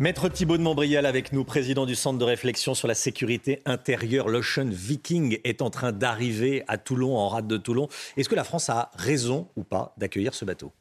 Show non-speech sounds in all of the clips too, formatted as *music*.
Maître Thibault de Montbrial avec nous, président du Centre de réflexion sur la sécurité intérieure. L'Ocean Viking est en train d'arriver à Toulon, en rade de Toulon. Est-ce que la France a raison ou pas d'accueillir ce bateau?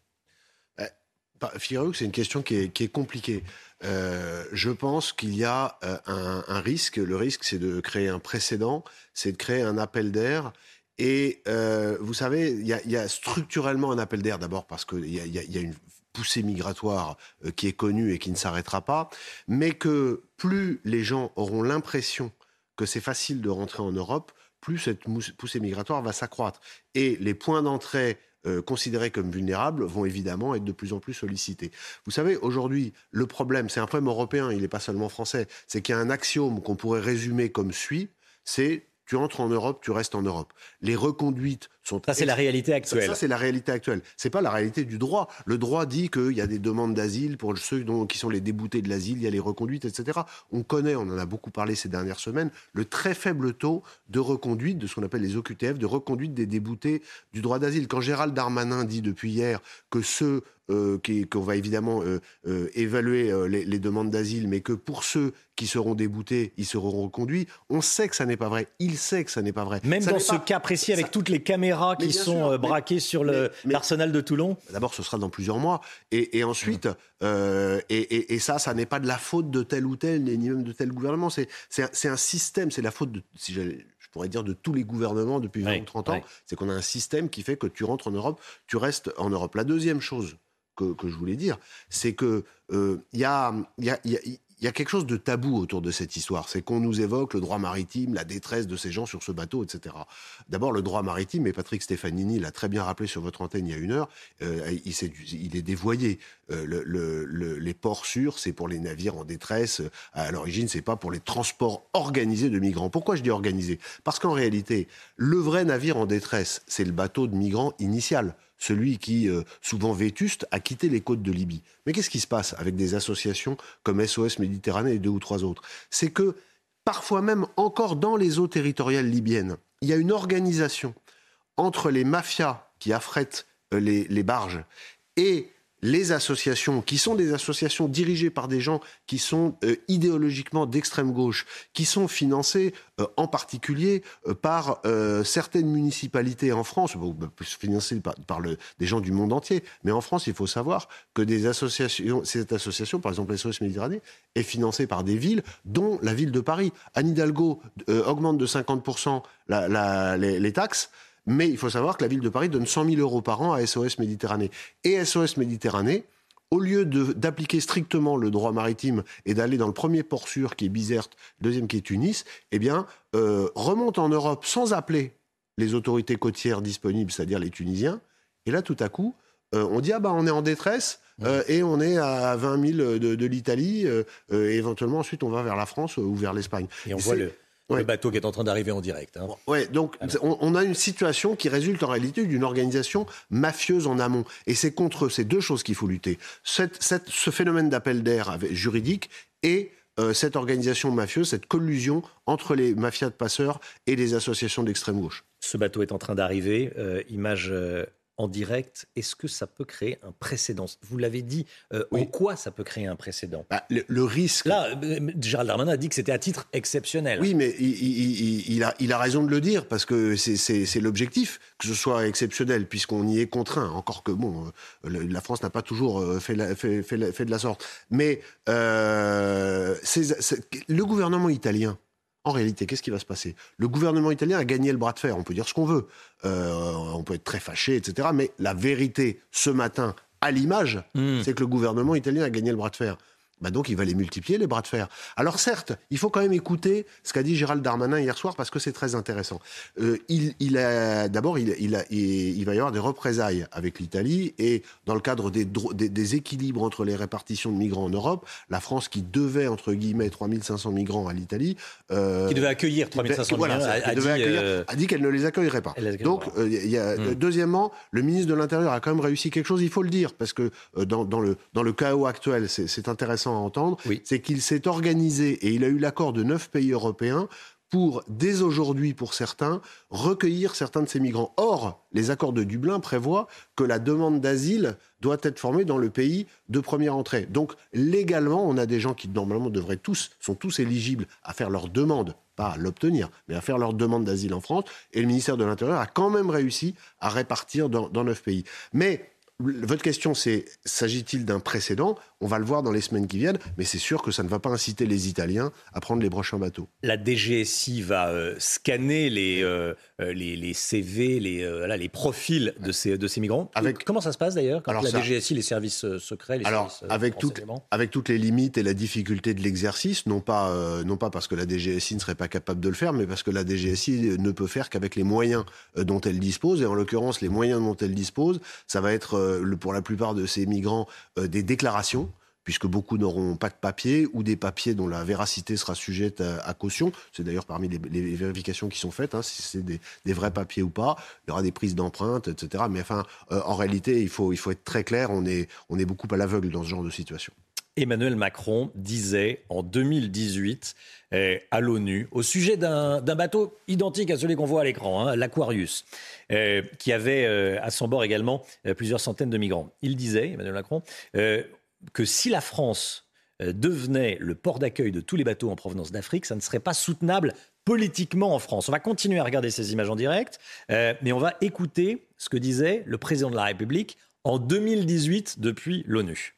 Figurez-vous que c'est une question qui est, compliquée. Euh, je pense qu'il y a euh, un, risque. Le risque, c'est de créer un précédent, c'est de créer un appel d'air. Et euh, vous savez, il y, a structurellement un appel d'air d'abord parce qu'il y, y, a une poussée migratoire qui est connue et qui ne s'arrêtera pas, mais que plus les gens auront l'impression que c'est facile de rentrer en Europe, plus cette poussée migratoire va s'accroître. Et les points d'entrée euh, considérés comme vulnérables vont évidemment être de plus en plus sollicités. Vous savez, aujourd'hui, le problème, c'est un problème européen, il n'est pas seulement français, c'est qu'il y a un axiome qu'on pourrait résumer comme suit, c'est tu entres en Europe, tu restes en Europe. Les reconduites sont... Ça, c'est la réalité actuelle. Ça, c'est la réalité actuelle. C'est pas la réalité du droit. Le droit dit qu'il y a des demandes d'asile pour ceux dont, qui sont les déboutés de l'asile, il y a les reconduites, etc. On connaît, on en a beaucoup parlé ces dernières semaines, le très faible taux de reconduite, de ce qu'on appelle les OQTF, de reconduite des déboutés du droit d'asile. Quand Gérald Darmanin dit depuis hier que ceux euh, qu'on va évidemment euh, euh, évaluer les, demandes d'asile, mais que pour ceux qui seront déboutés, ils seront reconduits. On sait que ça n'est pas vrai. Il sait que ça n'est pas vrai. Même dans ce cas précis, avec toutes les caméras qui sont braquées sur l'arsenal de Toulon D'abord, ce sera dans plusieurs mois. Et, ensuite, et, ça, ça n'est pas de la faute de tel ou tel, ni même de tel gouvernement. C'est un, système, c'est la faute de, si je pourrais dire, de tous les gouvernements depuis 20 ou 30 ans. C'est qu'on a un système qui fait que tu rentres en Europe, tu restes en Europe. La deuxième chose, que, je voulais dire, c'est que il y, a, il y a quelque chose de tabou autour de cette histoire. C'est qu'on nous évoque le droit maritime, la détresse de ces gens sur ce bateau, etc. D'abord, le droit maritime, et Patrick Stefanini l'a très bien rappelé sur votre antenne il y a une heure, euh, il, est, dévoyé. Euh, le, les ports sûrs, c'est pour les navires en détresse. À l'origine, c'est pas pour les transports organisés de migrants. Pourquoi je dis organisés? Parce qu'en réalité, le vrai navire en détresse, c'est le bateau de migrants initial celui qui, euh, souvent vétuste, a quitté les côtes de Libye. Mais qu'est-ce qui se passe avec des associations comme SOS Méditerranée et deux ou trois autres? C'est que, parfois même encore dans les eaux territoriales libyennes, il y a une organisation entre les mafias qui affrètent euh, les barges et les associations, qui sont des associations dirigées par des gens qui sont euh, idéologiquement d'extrême gauche, qui sont financées euh, en particulier euh, par certaines municipalités en France, bah, financées par, des gens du monde entier. Mais en France, il faut savoir que cette association, par exemple SOS Méditerranée, est financée par des villes, dont la ville de Paris. Anne Hidalgo augmente de 50% les taxes. Mais il faut savoir que la ville de Paris donne 100 000 euros par an à SOS Méditerranée. Et SOS Méditerranée, au lieu d'appliquer strictement le droit maritime et d'aller dans le premier port sûr qui est Bizerte, le deuxième qui est Tunis, eh bien, euh, remonte en Europe sans appeler les autorités côtières disponibles, c'est-à-dire les Tunisiens. Et là, tout à coup, euh, on dit ah bah on est en détresse euh, et on est à 20 000 de, l'Italie. et éventuellement, ensuite, on va vers la France ou vers l'Espagne. Et on voit le, le bateau qui est en train d'arriver en direct. Hein. Ouais, donc on, a une situation qui résulte en réalité d'une organisation mafieuse en amont. Et c'est contre ces deux choses qu'il faut lutter. ce phénomène d'appel d'air juridique et euh, cette organisation mafieuse, cette collusion entre les mafias de passeurs et les associations d'extrême gauche. Ce bateau est en train d'arriver. Euh, image euh, en direct, est-ce que ça peut créer un précédent? Vous l'avez dit, euh, en quoi ça peut créer un précédent? Bah, le, risque. Là, euh, Gérald Darmanin a dit que c'était à titre exceptionnel. Oui, mais il, a, il a raison de le dire, parce que c'est l'objectif, que ce soit exceptionnel, puisqu'on y est contraint. Encore que, bon, euh, la France n'a pas toujours fait, fait, fait, de la sorte. Mais le gouvernement italien, en réalité, qu'est-ce qui va se passer? Le gouvernement italien a gagné le bras de fer, on peut dire ce qu'on veut, euh, on peut être très fâché, etc. Mais la vérité, ce matin, à l'image, hmm. c'est que le gouvernement italien a gagné le bras de fer. Bah donc il va les multiplier, les bras de fer. Alors certes, il faut quand même écouter ce qu'a dit Gérald Darmanin hier soir parce que c'est très intéressant. Euh, il, il a d'abord, il, il, a, il, va y avoir des représailles avec l'Italie et dans le cadre des, des, des, équilibres entre les répartitions de migrants en Europe, la France qui devait entre guillemets 3500 migrants à l'Italie, euh, qui devait accueillir 3500 migrants, a, a, dit, euh... a, dit, qu'elle ne les accueillerait pas. Donc, il y a, hmm. deuxièmement, le ministre de l'Intérieur a quand même réussi quelque chose. Il faut le dire parce que dans, dans, le dans le chaos actuel, c'est intéressant à entendre, c'est qu'il s'est organisé et il a eu l'accord de neuf pays européens pour, dès aujourd'hui pour certains, recueillir certains de ces migrants. Or, les accords de Dublin prévoient que la demande d'asile doit être formée dans le pays de première entrée. Donc, légalement, on a des gens qui, normalement, devraient tous, sont tous éligibles à faire leur demande, pas à l'obtenir, mais à faire leur demande d'asile en France. Et le ministère de l'Intérieur a quand même réussi à répartir dans neuf pays. Mais votre question, c'est s'agit-il d'un précédent? On va le voir dans les semaines qui viennent, mais c'est sûr que ça ne va pas inciter les Italiens à prendre les prochains bateaux. La DGSI va euh, scanner les, euh, euh, les, les, CV, les, voilà, les profils de ces, de ces migrants. Avec... Comment ça se passe d'ailleurs quand la DGSI, les services secrets, les Alors, services, avec, tout, avec toutes les limites et la difficulté de l'exercice, non, pas non pas parce que la DGSI ne serait pas capable de le faire, mais parce que la DGSI ne peut faire qu'avec les moyens dont elle dispose. Et en l'occurrence, les moyens dont elle dispose, ça va être pour la plupart de ces migrants des déclarations puisque beaucoup n'auront pas de papier ou des papiers dont la véracité sera sujette à, caution. C'est d'ailleurs parmi les, vérifications qui sont faites, hein, si c'est des, vrais papiers ou pas. Il y aura des prises d'empreintes, etc. Mais enfin, euh, en réalité, il faut, être très clair, on est, beaucoup à l'aveugle dans ce genre de situation. Emmanuel Macron disait en 2018 eh, à l'ONU au sujet d'un bateau identique à celui qu'on voit à l'écran, hein, l'Aquarius, eh, qui avait euh, à son bord également euh, plusieurs centaines de migrants. Il disait, Emmanuel Macron, euh, que si la France devenait le port d'accueil de tous les bateaux en provenance d'Afrique, ça ne serait pas soutenable politiquement en France. On va continuer à regarder ces images en direct, mais on va écouter ce que disait le président de la République en 2018 depuis l'ONU.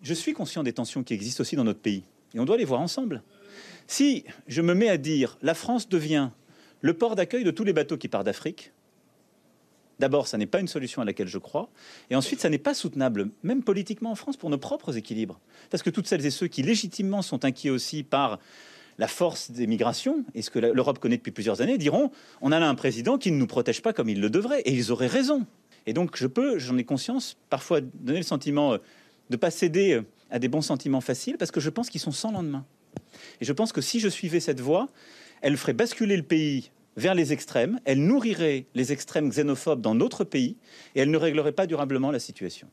Je suis conscient des tensions qui existent aussi dans notre pays. Et on doit les voir ensemble. Si je me mets à dire la France devient le port d'accueil de tous les bateaux qui partent d'Afrique, d'abord, ça n'est pas une solution à laquelle je crois. Et ensuite, ça n'est pas soutenable, même politiquement en France, pour nos propres équilibres. Parce que toutes celles et ceux qui légitimement sont inquiets aussi par la force des migrations, et ce que l'Europe connaît depuis plusieurs années, diront on a là un président qui ne nous protège pas comme il le devrait. Et ils auraient raison. Et donc, je peux, j'en ai conscience, parfois donner le sentiment euh, de ne pas céder euh, à des bons sentiments faciles, parce que je pense qu'ils sont sans lendemain. Et je pense que si je suivais cette voie, elle ferait basculer le pays vers les extrêmes, elle nourrirait les extrêmes xénophobes dans notre pays, et elle ne réglerait pas durablement la situation.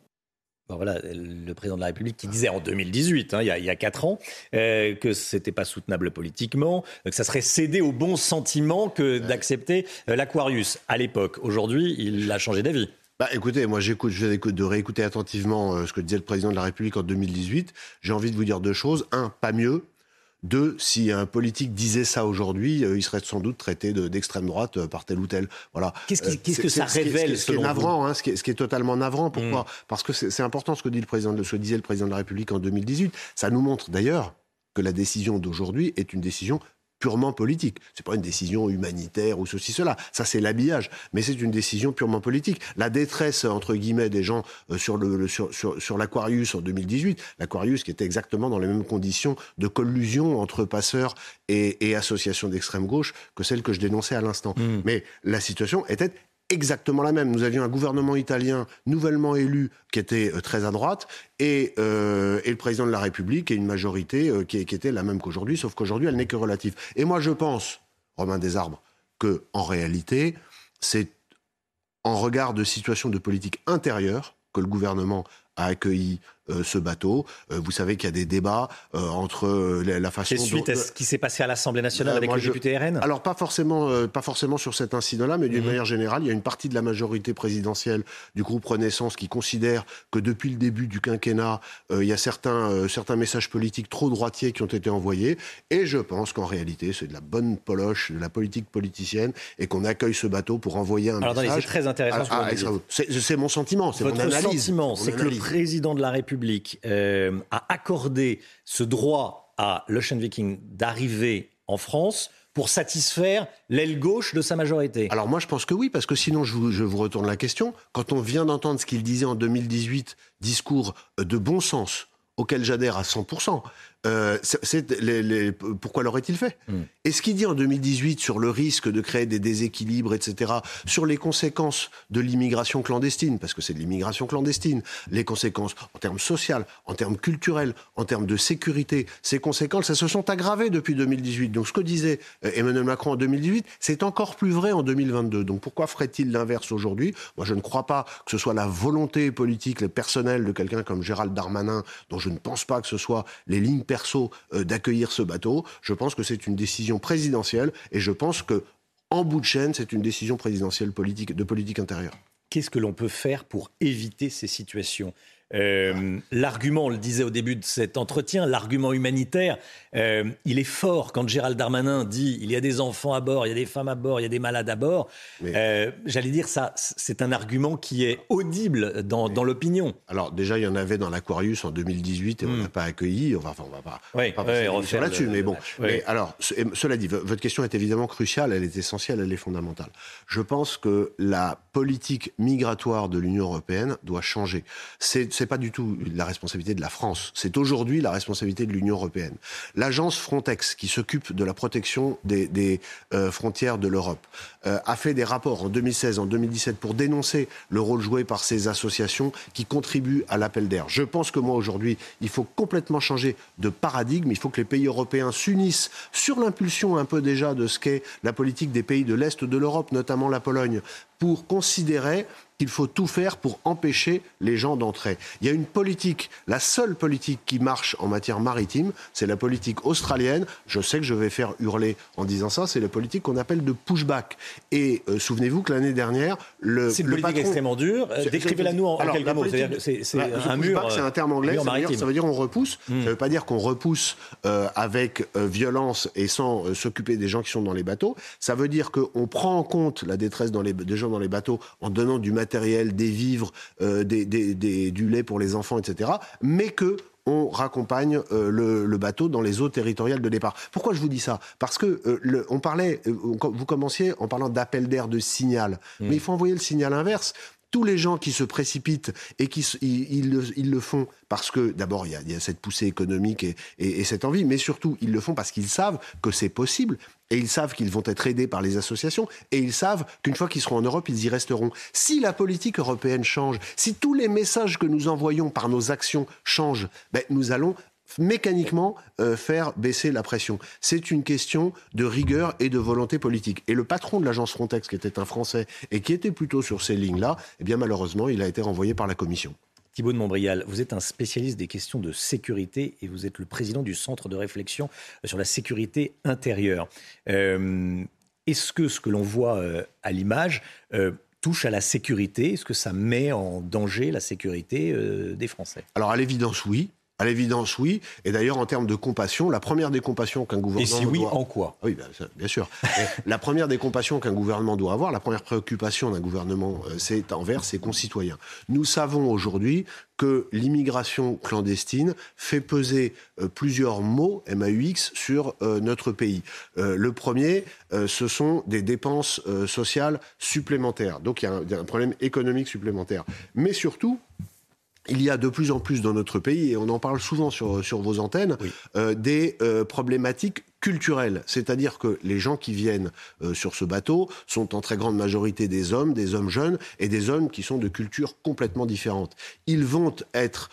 voilà, le président de la République qui disait en 2018, hein, il, y a, il, y a, quatre ans, euh, que c'était pas soutenable politiquement, que ça serait céder au bon sentiment que d'accepter euh, l'Aquarius à l'époque. Aujourd'hui, il a changé d'avis. Bah, écoutez, moi j'écoute, je vais de réécouter attentivement euh, ce que disait le président de la République en 2018. J'ai envie de vous dire deux choses. Un, pas mieux. Deux, si un politique disait ça aujourd'hui, euh, il serait sans doute traité d'extrême droite euh, par tel ou tel. Voilà. Qu'est-ce que ça révèle Ce qui est, navrant, hein, ce, qui est, ce, qui est, totalement navrant. Pourquoi mm. Parce que c'est important ce que dit le président, ce que disait le président de la République en 2018. Ça nous montre d'ailleurs que la décision d'aujourd'hui est une décision purement politique. C'est pas une décision humanitaire ou ceci, cela. Ça, c'est l'habillage. Mais c'est une décision purement politique. La détresse, entre guillemets, des gens euh, sur le, sur, sur, sur l'Aquarius en 2018, l'Aquarius qui était exactement dans les mêmes conditions de collusion entre passeurs et, et associations d'extrême gauche que celle que je dénonçais à l'instant. Mmh. Mais la situation était exactement la même. Nous avions un gouvernement italien nouvellement élu qui était euh, très à droite et, euh, et, le président de la République et une majorité euh, qui, qui, était la même qu'aujourd'hui, sauf qu'aujourd'hui elle n'est que relative. Et moi je pense, Romain Desarbres, que en réalité c'est en regard de situation de politique intérieure que le gouvernement a accueilli ce bateau. Euh, vous savez qu'il y a des débats euh, entre la, façon. C'est suite à ce qui s'est passé à l'Assemblée nationale avec les députés RN. Alors pas forcément, pas forcément sur cet incident-là, mais d'une mhm. manière générale, il y a une partie de la majorité présidentielle du groupe Renaissance qui considère que depuis le début du quinquennat, il y a certains, certains messages politiques trop droitiers qui ont été envoyés. Et je pense qu'en réalité, c'est de la bonne poloche, de la politique politicienne, et qu'on accueille ce bateau pour envoyer un Alors, message. C'est très intéressant. c'est mon sentiment, c'est mon analyse. Votre sentiment, c'est que le président de la République euh, a accordé ce droit à l'Ocean Viking d'arriver en France pour satisfaire l'aile gauche de sa majorité Alors moi je pense que oui, parce que sinon je vous, je vous retourne la question. Quand on vient d'entendre ce qu'il disait en 2018, discours de bon sens, auquel j'adhère à 100%. Euh, c'est, les, pourquoi l'aurait-il fait mm. Et ce qu'il dit en 2018 sur le risque de créer des déséquilibres, etc., sur les conséquences de l'immigration clandestine, parce que c'est de l'immigration clandestine, les conséquences en termes sociaux, en termes culturels, en termes de sécurité, ces conséquences, elles se sont aggravées depuis 2018. Donc ce que disait euh, Emmanuel Macron en 2018, c'est encore plus vrai en 2022. Donc pourquoi ferait-il l'inverse aujourd'hui? Moi, je ne crois pas que ce soit la volonté politique, le personnel de quelqu'un comme Gérald Darmanin, dont je ne pense pas que ce soit les lignes euh, d'accueillir ce bateau. Je pense que c'est une décision présidentielle et je pense que en bout de chaîne, c'est une décision présidentielle de politique intérieure. Qu'est-ce que l'on peut faire pour éviter ces situations? Euh, l'argument, on le disait au début de cet entretien, l'argument humanitaire, euh, il est fort quand Gérald Darmanin dit il y a des enfants à bord, il y a des femmes à bord, il y a des malades à bord. Euh, j'allais dire ça, c'est un argument qui est audible dans, l'opinion. Alors déjà, il y en avait dans l'Aquarius en 2018 et on hmm. n'a pas accueilli. On va, on va pas, oui, on va là-dessus. Mais bon, mais alors, cela dit, votre question est évidemment cruciale, elle est essentielle, elle est fondamentale. Je pense que la politique migratoire de l'Union européenne doit changer. C'est c'est pas du tout la responsabilité de la France. C'est aujourd'hui la responsabilité de l'Union européenne. L'agence Frontex, qui s'occupe de la protection des, euh, frontières de l'Europe, euh, a fait des rapports en 2016, en 2017 pour dénoncer le rôle joué par ces associations qui contribuent à l'appel d'air. Je pense que moi aujourd'hui, il faut complètement changer de paradigme. Il faut que les pays européens s'unissent sur l'impulsion un peu déjà de ce qu'est la politique des pays de l'Est de l'Europe, notamment la Pologne, pour considérer qu'il faut tout faire pour empêcher les gens d'entrer. Il y a une politique, la seule politique qui marche en matière maritime, c'est la politique australienne. Je sais que je vais faire hurler en disant ça, c'est la politique qu'on appelle de pushback. Et euh, souvenez-vous que l'année dernière, le C'est une politique extrêmement dure. Décrivez-la nous en, quelques mots. C'est bah, un mur. C'est un terme anglais. Ça veut, dire, ça veut, dire, on repousse. Hmm. Ça ne veut pas dire qu'on repousse euh, avec euh, violence et sans s'occuper des gens qui sont dans les bateaux. Ça veut dire qu'on prend en compte la détresse dans les, des gens dans les bateaux en donnant du matériel, des vivres, euh, des, du lait pour les enfants, etc. Mais que on raccompagne euh, le, bateau dans les eaux territoriales de départ. Pourquoi je vous dis ça? Parce que euh, on parlait, vous commenciez en parlant d'appel d'air, de signal, mmh. mais il faut envoyer le signal inverse tous les gens qui se précipitent et qui ils, le font parce que d'abord il y, a, cette poussée économique et, cette envie, mais surtout ils le font parce qu'ils savent que c'est possible et ils savent qu'ils vont être aidés par les associations et ils savent qu'une fois qu'ils seront en Europe, ils y resteront. Si la politique européenne change, si tous les messages que nous envoyons par nos actions changent, ben, nous allons mécaniquement euh, faire baisser la pression. C'est une question de rigueur et de volonté politique. Et le patron de l'agence Frontex, qui était un Français et qui était plutôt sur ces lignes-là, eh bien malheureusement, il a été renvoyé par la Commission. Thibault de Montbrial, vous êtes un spécialiste des questions de sécurité et vous êtes le président du Centre de réflexion sur la sécurité intérieure. Euh, est-ce que ce que l'on voit euh, à l'image touche à la sécurité? Est-ce que ça met en danger la sécurité des Français? Alors à l'évidence, oui. À l'évidence, oui. Et d'ailleurs, en termes de compassion, la première des compassions qu'un gouvernement. Et si oui, en quoi? Oui, bien, sûr. *laughs* la première des compassions qu'un gouvernement doit avoir, la première préoccupation d'un gouvernement, euh, c'est envers ses concitoyens. Nous savons aujourd'hui que l'immigration clandestine fait peser euh, plusieurs mots MAUX sur euh, notre pays. le premier, ce sont des dépenses sociales supplémentaires. Donc il y a un problème économique supplémentaire. Mais surtout, il y a de plus en plus dans notre pays, et on en parle souvent sur, sur vos antennes, euh, des euh, problématiques culturelles. C'est-à-dire que les gens qui viennent euh, sur ce bateau sont en très grande majorité des hommes, des hommes jeunes, et des hommes qui sont de cultures complètement différentes. Ils vont être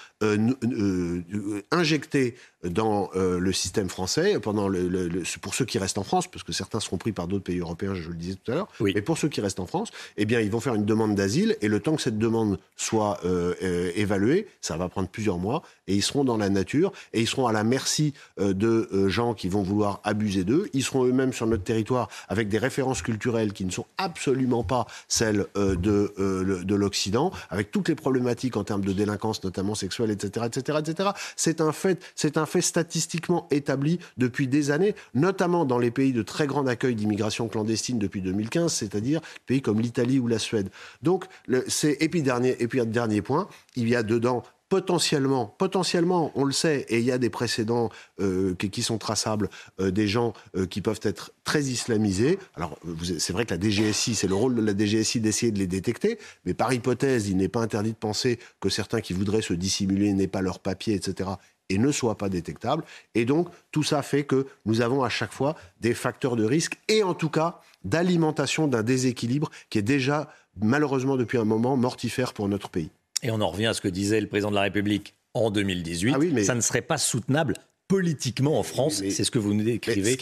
injectés dans euh, le système français, pendant le, pour ceux qui restent en France, parce que certains seront pris par d'autres pays européens, je le disais tout à l'heure, oui. mais pour ceux qui restent en France, eh bien, ils vont faire une demande d'asile, et le temps que cette demande soit euh, euh, évaluée, ça va prendre plusieurs mois, et ils seront dans la nature, et ils seront à la merci de gens qui vont vouloir abuser d'eux. Ils seront eux-mêmes sur notre territoire avec des références culturelles qui ne sont absolument pas celles de, de l'Occident, avec toutes les problématiques en termes de délinquance, notamment sexuelle, etc., etc., etc. C'est un fait, statistiquement établi depuis des années, notamment dans les pays de très grand accueil d'immigration clandestine depuis 2015, c'est-à-dire pays comme l'Italie ou la Suède. Donc, c'est et puis dernier point, il y a dedans potentiellement, potentiellement, on le sait, et il y a des précédents euh, qui, sont traçables, euh, des gens euh, qui peuvent être très islamisés. Alors, c'est vrai que la DGSI, c'est le rôle de la DGSI d'essayer de les détecter, mais par hypothèse, il n'est pas interdit de penser que certains qui voudraient se dissimuler n'aient pas leurs papiers, etc., et ne soient pas détectables. Et donc, tout ça fait que nous avons à chaque fois des facteurs de risque, et en tout cas, d'alimentation d'un déséquilibre qui est déjà, malheureusement, depuis un moment, mortifère pour notre pays. Et on en revient à ce que disait le président de la République en 2018. Ah Ça ne serait pas soutenable politiquement en France. C'est ce que vous nous décrivez.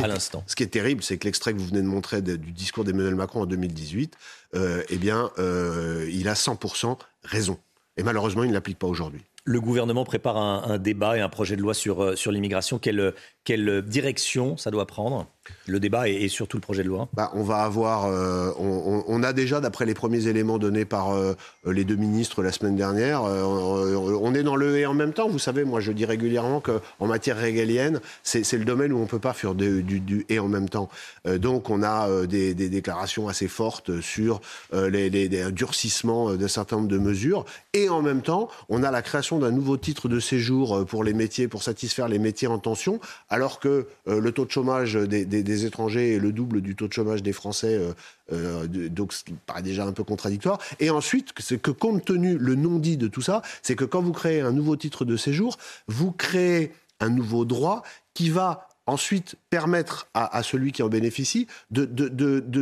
à l'instant. Ce qui est terrible, c'est que l'extrait que vous venez de montrer du discours d'Emmanuel Macron en 2018, euh, eh bien, euh, il a 100% raison. Et malheureusement, il ne l'applique pas aujourd'hui. Le gouvernement prépare un, débat et un projet de loi sur, euh, sur l'immigration. Quelle, quelle direction ça doit prendre le débat et, surtout le projet de loi bah, On va avoir, euh, on, a déjà, d'après les premiers éléments donnés par euh, les deux ministres la semaine dernière, on est dans le et en même temps. Vous savez, moi je dis régulièrement qu'en matière régalienne, c'est le domaine où on ne peut pas faire du, du, et en même temps. donc on a des, déclarations assez fortes sur les, les, les durcissements d'un certain nombre de mesures. Et en même temps, on a la création d'un nouveau titre de séjour pour les métiers, pour satisfaire les métiers en tension alors que euh, le taux de chômage des, étrangers est le double du taux de chômage des Français, euh, euh, donc ce qui paraît déjà un peu contradictoire. Et ensuite, c'est que compte tenu le non-dit de tout ça, c'est que quand vous créez un nouveau titre de séjour, vous créez un nouveau droit qui va ensuite permettre à, celui qui en bénéficie de,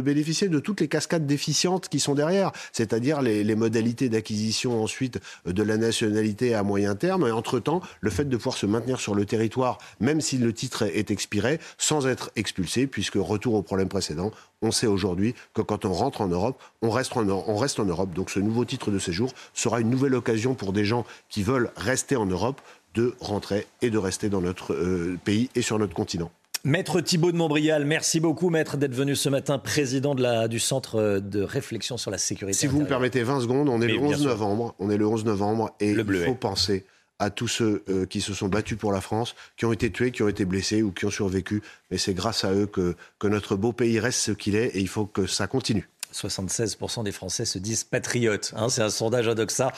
bénéficier de toutes les cascades déficientes qui sont derrière, c'est-à-dire les, modalités d'acquisition ensuite de la nationalité à moyen terme, et entre-temps, le fait de pouvoir se maintenir sur le territoire, même si le titre est expiré, sans être expulsé, puisque retour au problème précédent, on sait aujourd'hui que quand on rentre en Europe, on reste en, on reste en Europe. Donc ce nouveau titre de séjour sera une nouvelle occasion pour des gens qui veulent rester en Europe de rentrer et de rester dans notre euh, pays et sur notre continent. Maître Thibault de Montbrial, merci beaucoup, maître, d'être venu ce matin, président de la, du Centre de réflexion sur la sécurité. Si vous me permettez 20 secondes, on est le 11 novembre. On est le 11 novembre et il faut penser à tous ceux euh, qui se sont battus pour la France, qui ont été tués, qui ont été blessés ou qui ont survécu. Mais c'est grâce à eux que, que notre beau pays reste ce qu'il est et il faut que ça continue. 76% des Français se disent patriotes. Hein, c'est un sondage Odoxa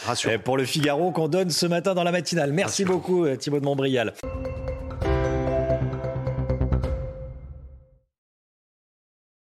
pour le Figaro qu'on donne ce matin dans la matinale. Merci beaucoup euh, Thibaut de Montbrial.